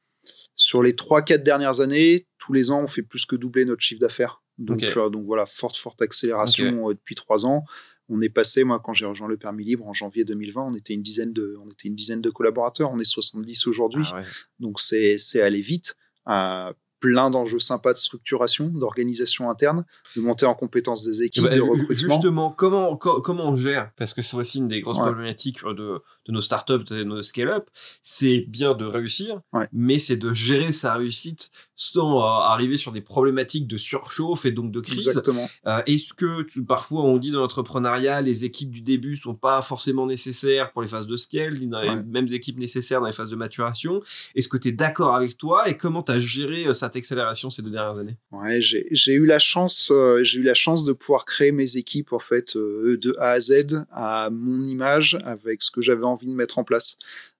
sur les 3-4 dernières années, tous les ans, on fait plus que doubler notre chiffre d'affaires. Donc, euh, voilà, forte, forte accélération euh, depuis 3 ans. On est passé, moi, quand j'ai rejoint le permis libre en janvier 2020, on était une dizaine de, on était une dizaine de collaborateurs. On est 70 aujourd'hui. Ah ouais. Donc c'est c'est aller vite. Euh, plein d'enjeux sympas de structuration, d'organisation interne, de montée en compétence des équipes, Bah, de recrutement. Justement, comment, co- comment on gère? Parce que c'est aussi une des grosses Ouais. problématiques de, de nos startups, de nos scale-up. C'est bien de réussir, Ouais. mais c'est de gérer sa réussite sans euh, arriver sur des problématiques de surchauffe et donc de crise. Exactement. Euh, Est-ce que tu- parfois on dit dans l'entrepreneuriat, les équipes du début sont pas forcément nécessaires pour les phases de scale, ni dans les mêmes équipes nécessaires dans les phases de maturation? Est-ce que tu es d'accord avec toi et comment tu as géré euh, cette accélération ces deux dernières années Ouais, j'ai eu la chance, euh, j'ai eu la chance de pouvoir créer mes équipes en fait euh, de A à Z à mon image avec ce que j'avais envie de mettre en place.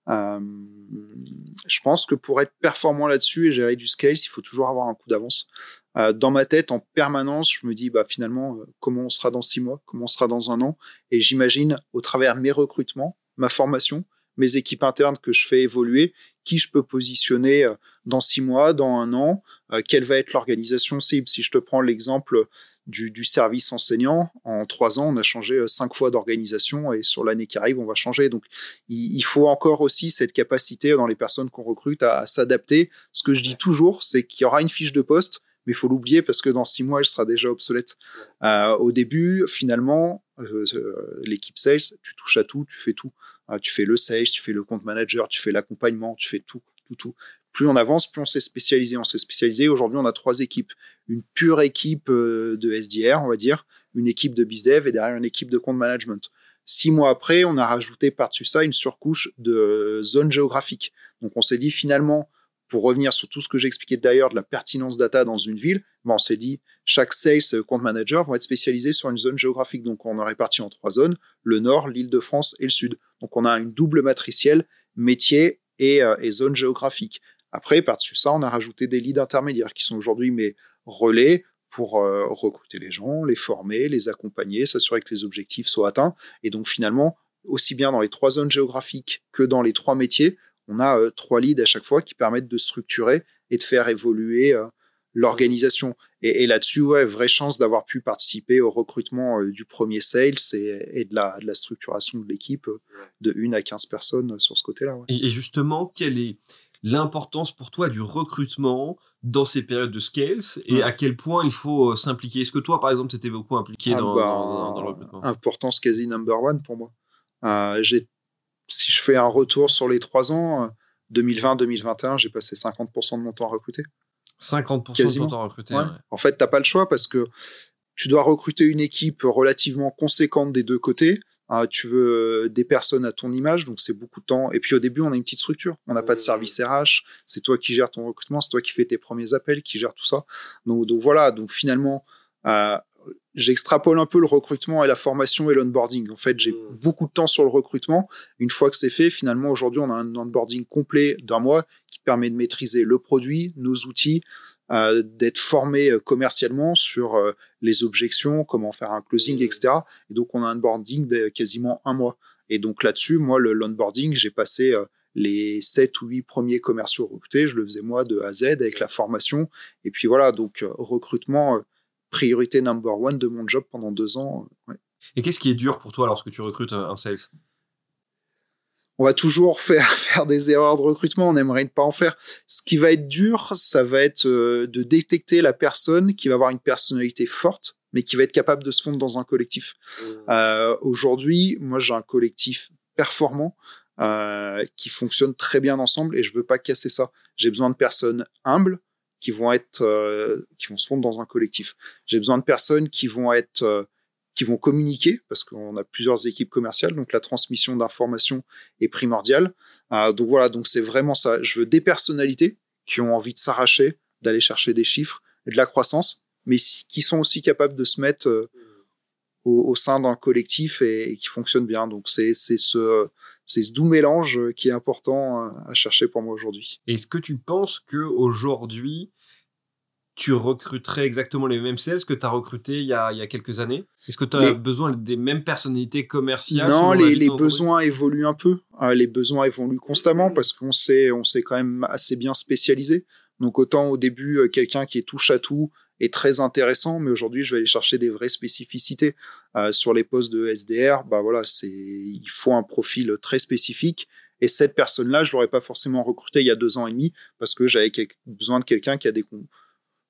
Euh, je pense que pour être performant là-dessus et gérer du scale, il faut toujours avoir un coup d'avance. Dans ma tête, en permanence, je me dis bah finalement comment on sera dans six mois, comment on sera dans un an, et j'imagine au travers mes recrutements, ma formation, mes équipes internes que je fais évoluer, qui je peux positionner euh, dans six mois, dans un an, euh, quelle va être l'organisation cible. Si je te prends l'exemple du, service enseignant, en trois ans, on a changé euh, cinq fois d'organisation et sur l'année qui arrive, on va changer. Donc, il, faut encore aussi cette capacité dans les personnes qu'on recrute à, s'adapter. Ce que je dis toujours, c'est qu'il y aura une fiche de poste, mais il faut l'oublier parce que dans six mois, elle sera déjà obsolète. Au début, finalement, l'équipe sales, tu touches à tout, tu fais tout. Euh, tu fais le sales, tu fais le compte manager, tu fais l'accompagnement, tu fais tout, tout, tout. Plus on avance, plus on s'est spécialisé. On s'est spécialisé. Aujourd'hui, on a trois équipes. Une pure équipe euh, de SDR, on va dire, une équipe de BizDev et derrière une équipe de compte management. Six mois après, on a rajouté par-dessus ça une surcouche de zone géographique. Donc, on s'est dit finalement, pour revenir sur tout ce que j'ai expliqué d'ailleurs de la pertinence data dans une ville, ben on s'est dit chaque sales compte manager vont être spécialisés sur une zone géographique. Donc, on est réparti en trois zones le nord, l'Île-de-France et le sud. Donc, on a une double matricielle métier et, euh, et zone géographique. Après, par-dessus ça, on a rajouté des leads intermédiaires qui sont aujourd'hui mes relais pour euh, recruter les gens, les former, les accompagner, s'assurer que les objectifs soient atteints. Et donc, finalement, aussi bien dans les trois zones géographiques que dans les trois métiers, on a euh, trois leads à chaque fois qui permettent de structurer et de faire évoluer euh, l'organisation. Et, là-dessus, ouais, vraie chance d'avoir pu participer au recrutement du premier sales et, de, la, de la structuration de l'équipe de 1 à 15 personnes sur ce côté-là. Et, justement, quelle est l'importance pour toi du recrutement dans ces périodes de scales et à quel point il faut s'impliquer? Est-ce que toi, par exemple, tu étais beaucoup impliqué ah dans, bah, dans, le recrutement? Importance quasi number one pour moi. Euh, si je fais un retour sur les trois ans, 2020-2021, euh, j'ai passé 50% de mon temps à recruter. 50% de ton temps à recruter. En fait, t'as pas le choix parce que tu dois recruter une équipe relativement conséquente des deux côtés. Euh, tu veux des personnes à ton image, donc c'est beaucoup de temps. Et puis au début, on a une petite structure. On n'a pas de service RH. C'est toi qui gères ton recrutement, c'est toi qui fais tes premiers appels, qui gère tout ça. Donc, donc voilà. Donc finalement, euh, j'extrapole un peu le recrutement et la formation et l'onboarding. En fait, j'ai mmh. beaucoup de temps sur le recrutement. Une fois que c'est fait, finalement, aujourd'hui, on a un onboarding complet d'un mois qui permet de maîtriser le produit, nos outils, euh, d'être formé euh, commercialement sur euh, les objections, comment faire un closing, mmh. etc. Et donc, on a un onboarding de quasiment un mois. Et donc là-dessus, moi, le l'onboarding, j'ai passé les 7 ou 8 premiers commerciaux recrutés, je le faisais moi de A à Z avec la formation. Et puis voilà, donc recrutement priorité number one de mon job pendant deux ans. Et qu'est-ce qui est dur pour toi lorsque tu recrutes un sales? On va toujours faire, faire des erreurs de recrutement, on aimerait ne pas en faire. Ce qui va être dur, ça va être euh, de détecter la personne qui va avoir une personnalité forte, mais qui va être capable de se fondre dans un collectif. Mmh. Euh, aujourd'hui, moi j'ai un collectif performant euh, qui fonctionne très bien ensemble et je veux pas casser ça. J'ai besoin de personnes humbles, qui vont être euh, qui vont se fondre dans un collectif. J'ai besoin de personnes qui vont être euh, qui vont communiquer parce qu'on a plusieurs équipes commerciales, donc la transmission d'informations est primordiale. Euh, donc voilà, donc c'est vraiment ça. Je veux des personnalités qui ont envie de s'arracher, d'aller chercher des chiffres et de la croissance, mais qui sont aussi capables de se mettre au, sein d'un collectif et, et, qui fonctionnent bien. Donc c'est c'est ce c'est ce doux mélange qui est important euh, à chercher pour moi aujourd'hui. Est-ce que tu penses que aujourd'hui tu recruterais exactement les mêmes sales que tu as recruté il y a, il y a quelques années? Est-ce que tu as besoin des mêmes personnalités commerciales Non, les, les besoins évoluent un peu. Euh, les besoins évoluent constamment parce qu'on s'est on s'est quand même assez bien spécialisé. Donc autant au début euh, quelqu'un qui est touche à tout est très intéressant, mais aujourd'hui, je vais aller chercher des vraies spécificités euh, sur les postes de SDR. Bah voilà, c'est il faut un profil très spécifique. Et cette personne-là, je l'aurais pas forcément recruté il y a deux ans et demi parce que j'avais besoin de quelqu'un qui a des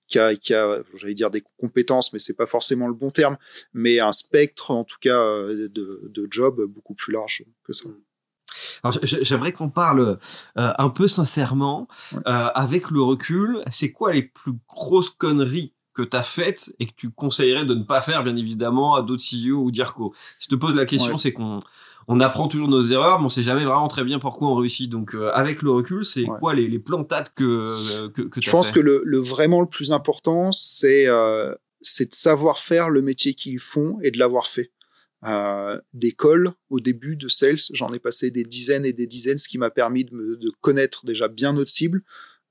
qui a, qui a j'allais dire des compétences, mais c'est pas forcément le bon terme, mais un spectre en tout cas euh, de, de job beaucoup plus large que ça. Alors j'aimerais qu'on parle euh, un peu sincèrement, euh, avec le recul, c'est quoi les plus grosses conneries que tu as faites et que tu conseillerais de ne pas faire, bien évidemment, à d'autres CEO ou DIRCO Si je te pose la question, c'est qu'on on apprend toujours nos erreurs, mais on sait jamais vraiment très bien pourquoi on réussit. Donc, euh, avec le recul, c'est quoi les, les, plantades que, euh, que, que Je pense que le, le, vraiment le plus important, c'est euh, c'est de savoir faire le métier qu'ils font et de l'avoir fait. Euh, d'école au début de sales, j'en ai passé des dizaines et des dizaines, ce qui m'a permis de, me, de connaître déjà bien notre cible,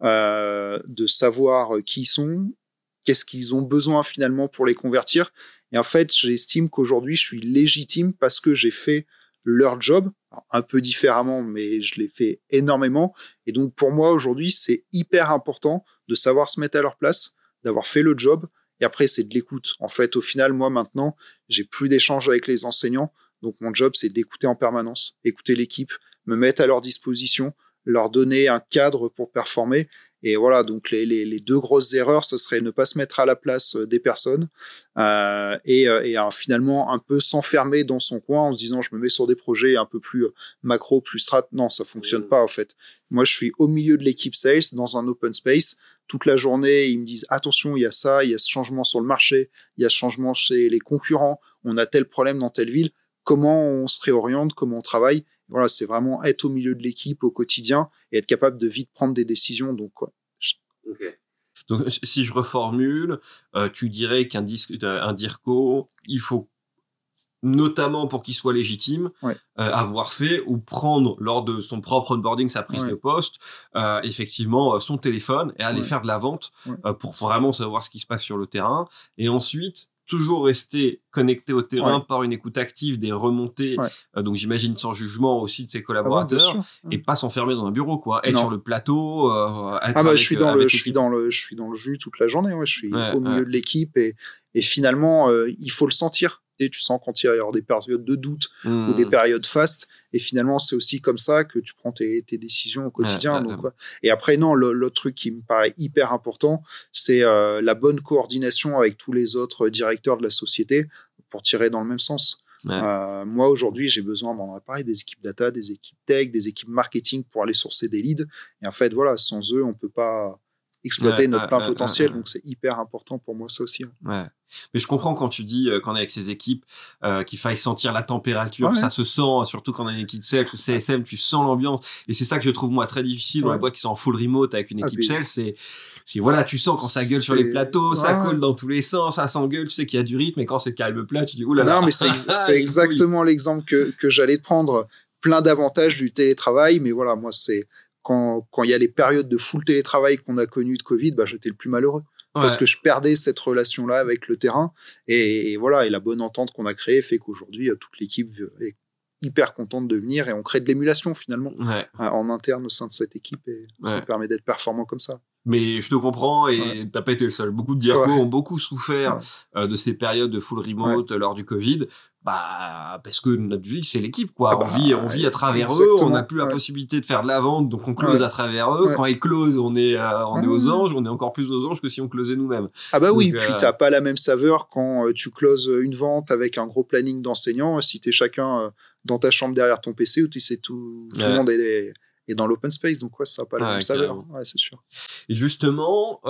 euh, de savoir qui ils sont, qu'est-ce qu'ils ont besoin finalement pour les convertir. Et en fait, j'estime qu'aujourd'hui, je suis légitime parce que j'ai fait leur job, un peu différemment, mais je l'ai fait énormément. Et donc, pour moi, aujourd'hui, c'est hyper important de savoir se mettre à leur place, d'avoir fait le job. Et après, c'est de l'écoute. En fait, au final, moi, maintenant, j'ai plus d'échanges avec les enseignants. Donc, mon job, c'est d'écouter en permanence, écouter l'équipe, me mettre à leur disposition, leur donner un cadre pour performer. Et voilà, donc les, les, les, deux grosses erreurs, ce serait ne pas se mettre à la place euh, des personnes euh, et, euh, finalement un peu s'enfermer dans son coin en se disant je me mets sur des projets un peu plus macro, plus strat. Non, ça fonctionne mmh. pas en fait. Moi, je suis au milieu de l'équipe sales dans un open space. Toute la journée, ils me disent attention, il y a ça, il y a ce changement sur le marché, il y a ce changement chez les concurrents, on a tel problème dans telle ville. Comment on se réoriente, comment on travaille voilà, c'est vraiment être au milieu de l'équipe au quotidien et être capable de vite prendre des décisions. Donc, quoi. Donc, si je reformule, euh, tu dirais qu'un un DIRCO, il faut notamment pour qu'il soit légitime, euh, avoir fait ou prendre lors de son propre onboarding, sa prise de poste, euh, effectivement son téléphone et aller faire de la vente pour vraiment savoir ce qui se passe sur le terrain. Et ensuite, toujours rester connecté au terrain par une écoute active des remontées. Euh, donc j'imagine sans jugement aussi de ses ah collaborateurs et pas s'enfermer dans un bureau quoi. Être sur le plateau. Euh, ah bah je suis dans le je suis dans le je suis dans le jus toute la journée. Ouais, je suis au milieu de l'équipe et et finalement euh, il faut le sentir et tu sens quand il y a des périodes de doute ou des mmh. périodes fastes. Et finalement, c'est aussi comme ça que tu prends tes, décisions au quotidien. donc, Et après, non, l'autre truc qui me paraît hyper important, c'est euh, la bonne coordination avec tous les autres directeurs de la société pour tirer dans le même sens. Euh, moi, aujourd'hui, j'ai besoin, d'en parler, des équipes data, des équipes tech, des équipes marketing pour aller sourcer des leads. Et en fait, voilà, sans eux, on peut pas exploiter notre plein potentiel. donc, c'est hyper important pour moi, ça aussi. Hein. Mais je comprends quand tu dis euh, qu'on est avec ces équipes euh, qu'il faille sentir la température, ça se sent, surtout quand on a une équipe sales ou CSM, tu sens l'ambiance. Et c'est ça que je trouve moi très difficile dans les boîtes qui sont en full remote avec une ah, équipe sales, c'est si voilà, tu sens quand ça gueule sur les plateaux, ça colle dans tous les sens, ça s'engueule, tu sais qu'il y a du rythme, et quand c'est calme plat, tu dis oulala. Non, mais c'est exactement l'exemple que, que j'allais te prendre. Plein d'avantages du télétravail, mais voilà, moi c'est quand, quand il y a les périodes de full télétravail qu'on a connues de Covid, bah, j'étais le plus malheureux. Parce que je perdais cette relation-là avec le terrain. Et, voilà, et la bonne entente qu'on a créée fait qu'aujourd'hui, euh, toute l'équipe est hyper contente de venir et on crée de l'émulation finalement euh, en interne au sein de cette équipe. Et ça nous permet d'être performant comme ça. Mais je te comprends et tu t'as pas été le seul. Beaucoup de directeurs ont beaucoup souffert euh, de ces périodes de full remote lors du Covid. Bah, parce que notre vie, c'est l'équipe, quoi. Ah on bah, vit, on vit à travers eux. On n'a plus la possibilité de faire de la vente, donc on close à travers eux. Quand ils closent, on est, euh, on est aux anges. On est encore plus aux anges que si on closait nous-mêmes. Ah bah oui. Puis euh, t'as pas la même saveur quand euh, tu closes une vente avec un gros planning d'enseignants. Si t'es chacun dans ta chambre derrière ton PC où tu sais tout, tout le monde est, dans l'open space. Donc ouais, ça n'a pas la même saveur. C'est sûr. Et justement,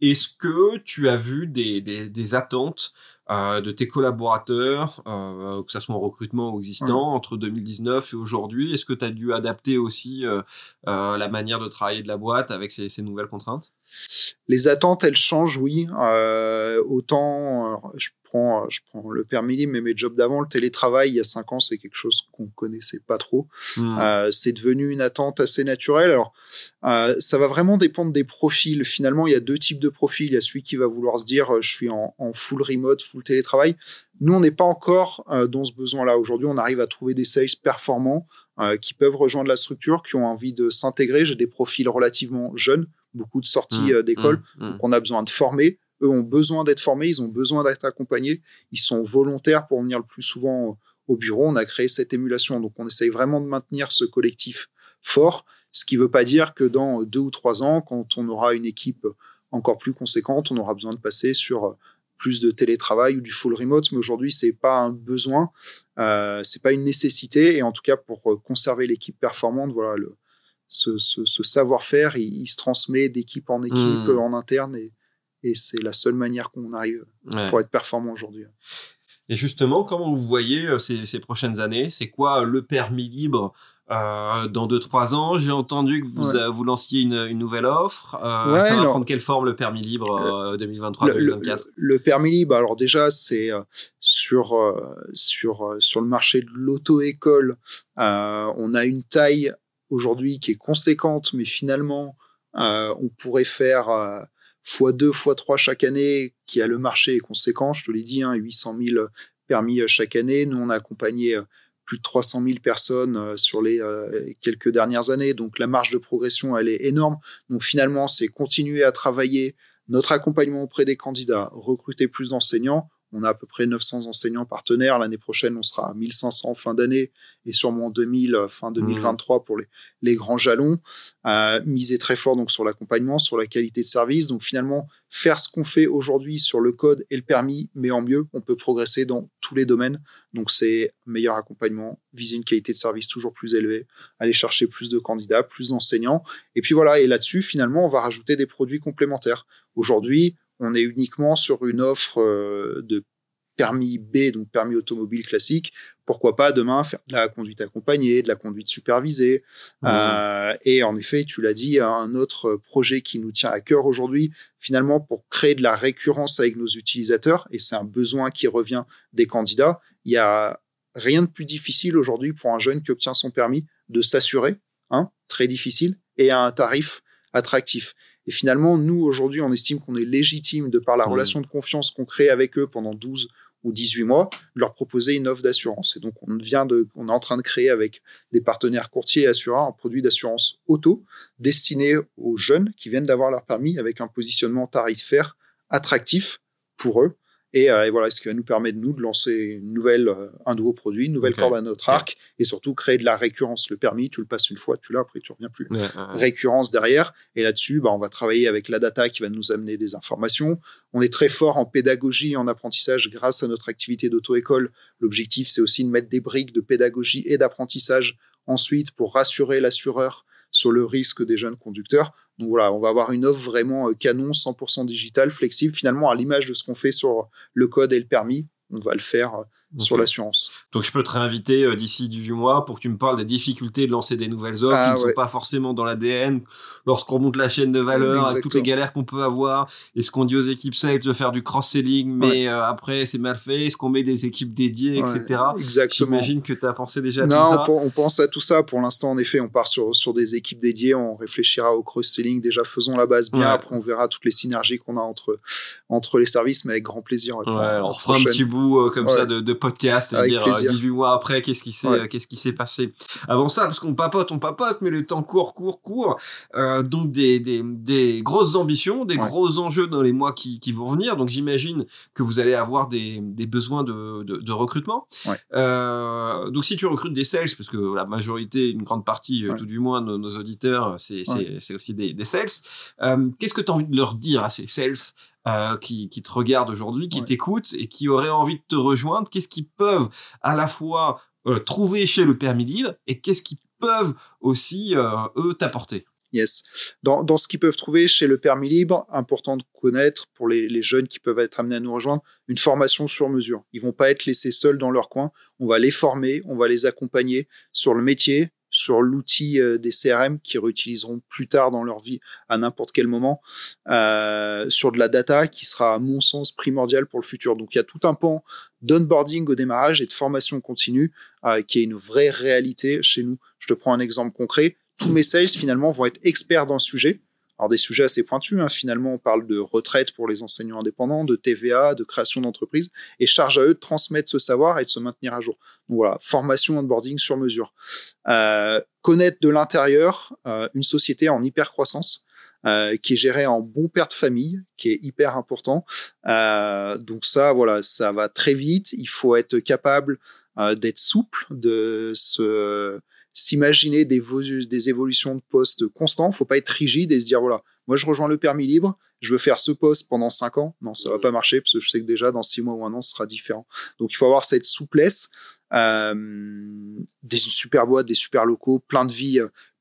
est-ce que tu as vu des, des, des attentes euh, de tes collaborateurs, euh, que ce soit en recrutement ou existant, entre 2019 et aujourd'hui Est-ce que tu as dû adapter aussi euh, la manière de travailler de la boîte avec ces, ces nouvelles contraintes? Les attentes, elles changent, oui. autant, je prends, je prends le permis libre, mais mes jobs d'avant, le télétravail, il y a cinq ans, c'est quelque chose qu'on connaissait pas trop. Hmm. Euh, c'est devenu une attente assez naturelle. Alors, euh, ça va vraiment dépendre des profils. Finalement, il y a deux types de profils. Il y a celui qui va vouloir se dire, euh, je suis en, en full remote, full télétravail. Nous, on n'est pas encore euh, dans ce besoin-là. Aujourd'hui, on arrive à trouver des sales performants euh, qui peuvent rejoindre la structure, qui ont envie de s'intégrer. J'ai des profils relativement jeunes, beaucoup de sorties hmm. d'école. Hmm. Donc, on a besoin de former eux ont besoin d'être formés, ils ont besoin d'être accompagnés, ils sont volontaires pour venir le plus souvent au bureau. On a créé cette émulation, donc on essaye vraiment de maintenir ce collectif fort, ce qui ne veut pas dire que dans deux ou trois ans, quand on aura une équipe encore plus conséquente, on aura besoin de passer sur plus de télétravail ou du full remote, mais aujourd'hui c'est pas un besoin, euh, c'est pas une nécessité, et en tout cas pour conserver l'équipe performante, voilà le, ce, savoir-faire, il, se transmet d'équipe en équipe mmh. en interne et, et c'est la seule manière qu'on arrive pour être performant aujourd'hui. Et justement, comment vous voyez euh, ces, prochaines années? C'est quoi euh, le permis libre? Euh, dans 2-3 ans J'ai entendu que vous, vous lanciez une, nouvelle offre. ça va prendre quelle forme le permis libre 2023-2024 le, permis libre, alors déjà, c'est sur, sur, sur le marché de l'auto-école. on a une taille aujourd'hui qui est conséquente, mais finalement, on pourrait faire x2, x3 chaque année, qui a le marché conséquent. Je te l'ai dit, hein, 800 000 permis euh, chaque année. Nous, on a accompagné euh, plus de 300 000 personnes euh, sur les quelques dernières années. Donc, la marge de progression, elle est énorme. Donc, finalement, c'est continuer à travailler notre accompagnement auprès des candidats, recruter plus d'enseignants, on a à peu près 900 enseignants partenaires. L'année prochaine, on sera à 1500 fin d'année et sûrement 2000 euh, fin 2023 mmh. pour les, les grands jalons. Euh, miser très fort donc sur l'accompagnement, sur la qualité de service. Donc finalement, faire ce qu'on fait aujourd'hui sur le code et le permis, mais en mieux, on peut progresser dans tous les domaines. Donc c'est meilleur accompagnement, viser une qualité de service toujours plus élevée, aller chercher plus de candidats, plus d'enseignants. Et puis voilà, et là-dessus, finalement, on va rajouter des produits complémentaires. Aujourd'hui, on est uniquement sur une offre euh, de permis B, donc permis automobile classique. Pourquoi pas demain faire de la conduite accompagnée, de la conduite supervisée. Mmh. Euh, et en effet, tu l'as dit, un autre projet qui nous tient à cœur aujourd'hui, finalement pour créer de la récurrence avec nos utilisateurs, et c'est un besoin qui revient des candidats. Il y a rien de plus difficile aujourd'hui pour un jeune qui obtient son permis de s'assurer, hein, très difficile, et à un tarif attractif. Et finalement, nous, aujourd'hui, on estime qu'on est légitime, de par la mmh. relation de confiance qu'on crée avec eux pendant 12 ou 18 mois, de leur proposer une offre d'assurance. Et donc, on vient de, on est en train de créer avec des partenaires courtiers et assureurs un produit d'assurance auto destiné aux jeunes qui viennent d'avoir leur permis avec un positionnement tarifaire attractif pour eux euh, et, voilà, ce qui va nous permettre, nous, de lancer une nouvelle, euh, un nouveau produit, une nouvelle corde à notre arc, et surtout créer de la récurrence. Le permis, tu le passes une fois, tu l'as, après tu reviens plus. Récurrence derrière. Et là-dessus, bah, on va travailler avec la data qui va nous amener des informations. On est très fort en pédagogie et en apprentissage grâce à notre activité d'auto-école. L'objectif, c'est aussi de mettre des briques de pédagogie et d'apprentissage ensuite pour rassurer l'assureur sur le risque des jeunes conducteurs. Donc voilà, on va avoir une offre vraiment euh, canon, 100% digital, flexible, finalement à l'image de ce qu'on fait sur le code et le permis. On va le faire sur l'assurance. Donc je peux te réinviter euh, d'ici 18 mois pour que tu me parles des difficultés de lancer des nouvelles offres ah qui ne sont pas forcément dans l'ADN lorsqu'on monte la chaîne de valeur, avec toutes les galères qu'on peut avoir. Est-ce qu'on dit aux équipes sales de faire du cross-selling, mais euh, après c'est mal fait? Est-ce qu'on met des équipes dédiées, etc. Exactement. J'imagine que tu as pensé déjà à tout ça. Non, on pense à tout ça. Pour l'instant, en effet, on part sur, sur des équipes dédiées. On réfléchira au cross-selling. Déjà, faisons la base bien. Après, on verra toutes les synergies qu'on a entre, entre les services, mais avec grand plaisir. on fera un petit bout euh, comme ça de, de podcast. 18 euh, mois après, qu'est-ce qui s'est, euh, qu'est-ce qui s'est passé? Avant ça Parce qu'on papote, on papote, mais le temps court, court, court. Euh, donc des, des, des, grosses ambitions, des gros enjeux dans les mois qui, qui vont venir. Donc j'imagine que vous allez avoir des, des besoins de, de, de recrutement. Euh, donc si tu recrutes des sales, parce que la majorité, une grande partie, tout du moins, de nos auditeurs, c'est, c'est, aussi des, des sales. qu'est-ce que tu as envie de leur dire à ces sales euh, qui, qui, te regardent aujourd'hui, qui t'écoutent et qui auraient envie de te rejoindre, qu'est-ce qu'ils peuvent à la fois euh, trouver chez le permis libre et qu'est-ce qu'ils peuvent aussi, euh, eux, t'apporter? Yes. Dans, dans ce qu'ils peuvent trouver chez le permis libre, important de connaître pour les, les, jeunes qui peuvent être amenés à nous rejoindre, une formation sur mesure. Ils vont pas être laissés seuls dans leur coin. On va les former, on va les accompagner sur le métier, sur l'outil euh, des CRM qu'ils réutiliseront plus tard dans leur vie à n'importe quel moment, euh, sur de la data qui sera à mon sens primordial pour le futur. Donc il y a tout un pan d'onboarding au démarrage et de formation continue euh, qui est une vraie réalité chez nous. Je te prends un exemple concret. Tous mes sales finalement vont être experts dans le sujet alors des sujets assez pointus, hein. finalement on parle de retraite pour les enseignants indépendants, de TVA, de création d'entreprise, et charge à eux de transmettre ce savoir et de se maintenir à jour. Donc voilà, formation, onboarding sur mesure. Euh, connaître de l'intérieur euh, une société en hyper croissance. Euh, qui est gérée en bon père de famille, qui est hyper important. donc ça, voilà, ça va très vite. Il faut être capable d'être souple, de se s'imaginer des, des évolutions de poste constants. Faut pas être rigide et se dire voilà, moi je rejoins le permis libre, je veux faire ce poste pendant cinq ans. Non, ça va pas marcher parce que je sais que déjà dans six mois ou un an, ce sera différent. Donc il faut avoir cette souplesse, euh, des super boîtes, des super locaux, plein de vie,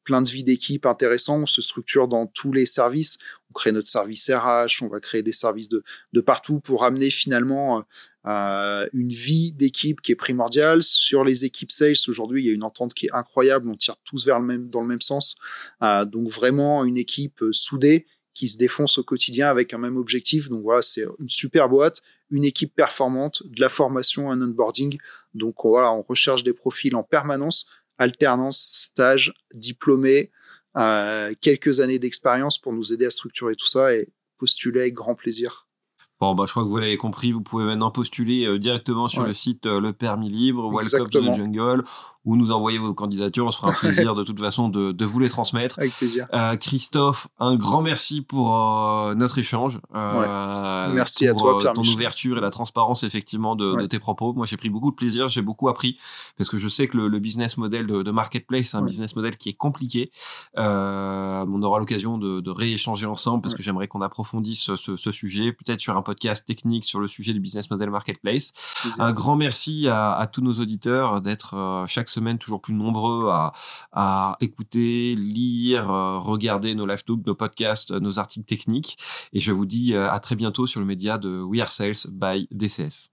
plein de vie d'équipe intéressant. On se structure dans tous les services on crée notre service RH, on va créer des services de, de partout pour amener finalement euh, une vie d'équipe qui est primordiale. Sur les équipes sales, aujourd'hui, il y a une entente qui est incroyable, on tire tous vers le même, dans le même sens. Euh, donc vraiment une équipe euh, soudée qui se défonce au quotidien avec un même objectif. Donc voilà, c'est une super boîte, une équipe performante, de la formation, un onboarding. Donc voilà, on recherche des profils en permanence, alternance, stage, diplômé, quelques années d'expérience pour nous aider à structurer tout ça et postuler avec grand plaisir. Bon, bah, je crois que vous l'avez compris, vous pouvez maintenant postuler euh, directement sur le site euh, Le Permis Libre, Welcome to the Jungle, ou nous envoyer vos candidatures. On se fera un plaisir de toute façon de, de vous les transmettre. Avec plaisir. Euh, Christophe, un grand merci pour euh, notre échange. merci à toi, Pierre. Ton ouverture et la transparence, effectivement, de, de tes propos. Moi, j'ai pris beaucoup de plaisir, j'ai beaucoup appris, parce que je sais que le, le business model de, de Marketplace, c'est un business model qui est compliqué. on aura l'occasion de, de rééchanger ensemble, parce que j'aimerais qu'on approfondisse ce, ce sujet, peut-être sur un podcast technique sur le sujet du business model marketplace. Un grand merci à, tous nos auditeurs d'être euh, chaque semaine toujours plus nombreux à, écouter, lire, euh, regarder nos live tubes, nos podcasts, nos articles techniques. Et je vous dis euh, à très bientôt sur le média de We Are Sales by DCS.